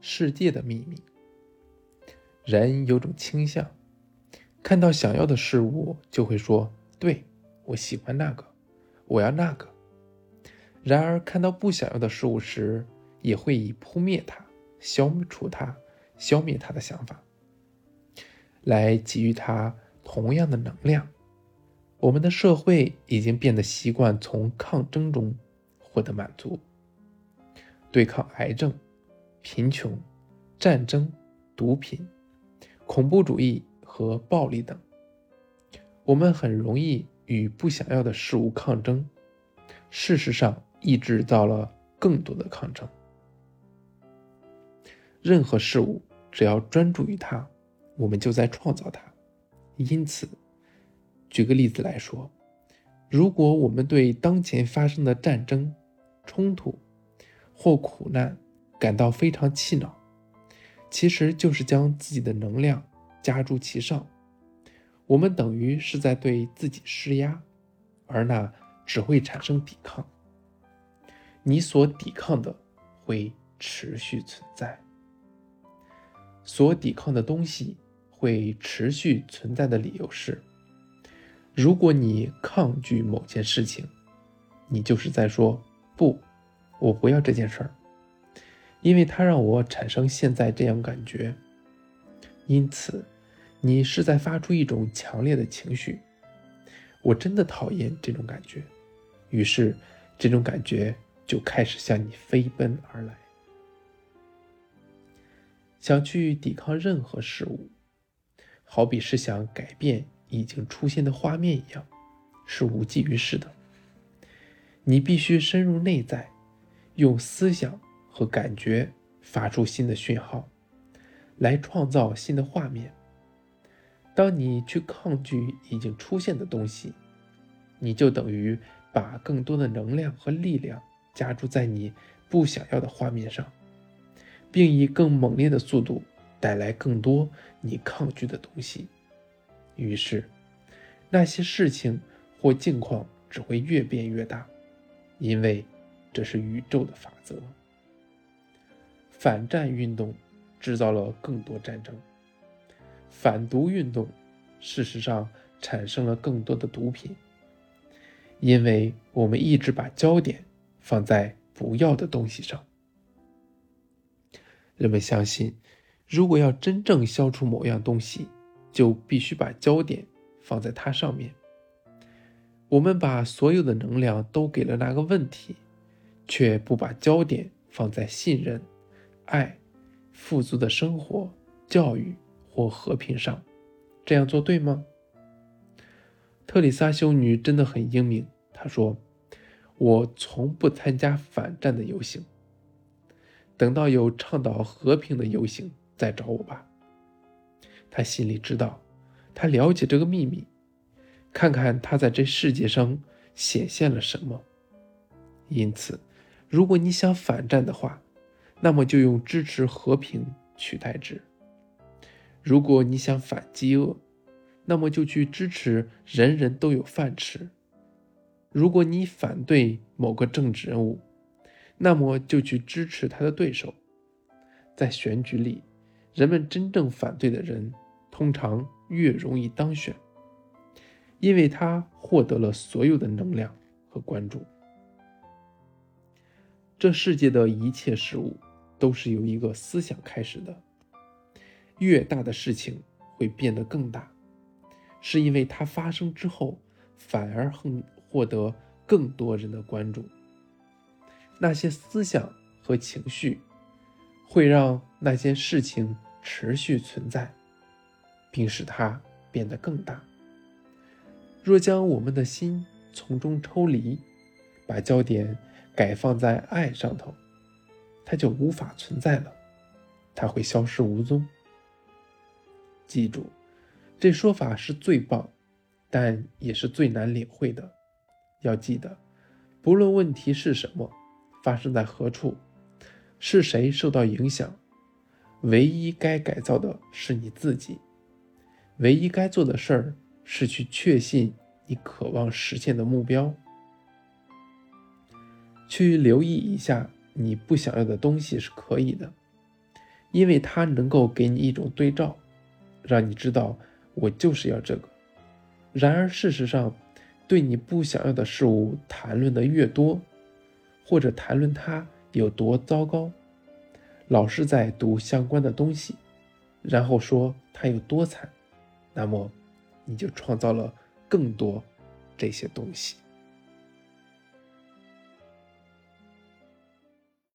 世界的秘密。人有种倾向，看到想要的事物就会说：“对我喜欢那个，我要那个。”然而看到不想要的事物时，也会以扑灭它、消除它、消灭它的想法，来给予它同样的能量。我们的社会已经变得习惯从抗争中获得满足，对抗癌症、贫穷、战争、毒品、恐怖主义和暴力等。我们很容易与不想要的事物抗争，事实上，抑制造了更多的抗争。任何事物只要专注于它，我们就在创造它。因此。举个例子来说，如果我们对当前发生的战争、冲突或苦难感到非常气恼，其实就是将自己的能量加诸其上。我们等于是在对自己施压，而那只会产生抵抗。你所抵抗的会持续存在，所抵抗的东西会持续存在的理由是。如果你抗拒某件事情，你就是在说不，我不要这件事儿，因为它让我产生现在这样感觉。因此，你是在发出一种强烈的情绪。我真的讨厌这种感觉，于是这种感觉就开始向你飞奔而来，想去抵抗任何事物，好比是想改变。已经出现的画面一样，是无济于事的。你必须深入内在，用思想和感觉发出新的讯号，来创造新的画面。当你去抗拒已经出现的东西，你就等于把更多的能量和力量加注在你不想要的画面上，并以更猛烈的速度带来更多你抗拒的东西。于是，那些事情或境况只会越变越大，因为这是宇宙的法则。反战运动制造了更多战争，反毒运动事实上产生了更多的毒品，因为我们一直把焦点放在不要的东西上。人们相信，如果要真正消除某样东西，就必须把焦点放在它上面。我们把所有的能量都给了那个问题，却不把焦点放在信任、爱、富足的生活、教育或和平上。这样做对吗？特里莎修女真的很英明。她说：“我从不参加反战的游行。等到有倡导和平的游行，再找我吧。”他心里知道，他了解这个秘密，看看他在这世界上显现了什么。因此，如果你想反战的话，那么就用支持和平取代之；如果你想反饥饿，那么就去支持人人都有饭吃；如果你反对某个政治人物，那么就去支持他的对手。在选举里，人们真正反对的人。通常越容易当选，因为他获得了所有的能量和关注。这世界的一切事物都是由一个思想开始的。越大的事情会变得更大，是因为它发生之后反而很获得更多人的关注。那些思想和情绪会让那些事情持续存在。并使它变得更大。若将我们的心从中抽离，把焦点改放在爱上头，它就无法存在了，它会消失无踪。记住，这说法是最棒，但也是最难领会的。要记得，不论问题是什么，发生在何处，是谁受到影响，唯一该改造的是你自己。唯一该做的事儿是去确信你渴望实现的目标，去留意一下你不想要的东西是可以的，因为它能够给你一种对照，让你知道我就是要这个。然而事实上，对你不想要的事物谈论的越多，或者谈论它有多糟糕，老是在读相关的东西，然后说它有多惨，那么你就创造了更多这些东西。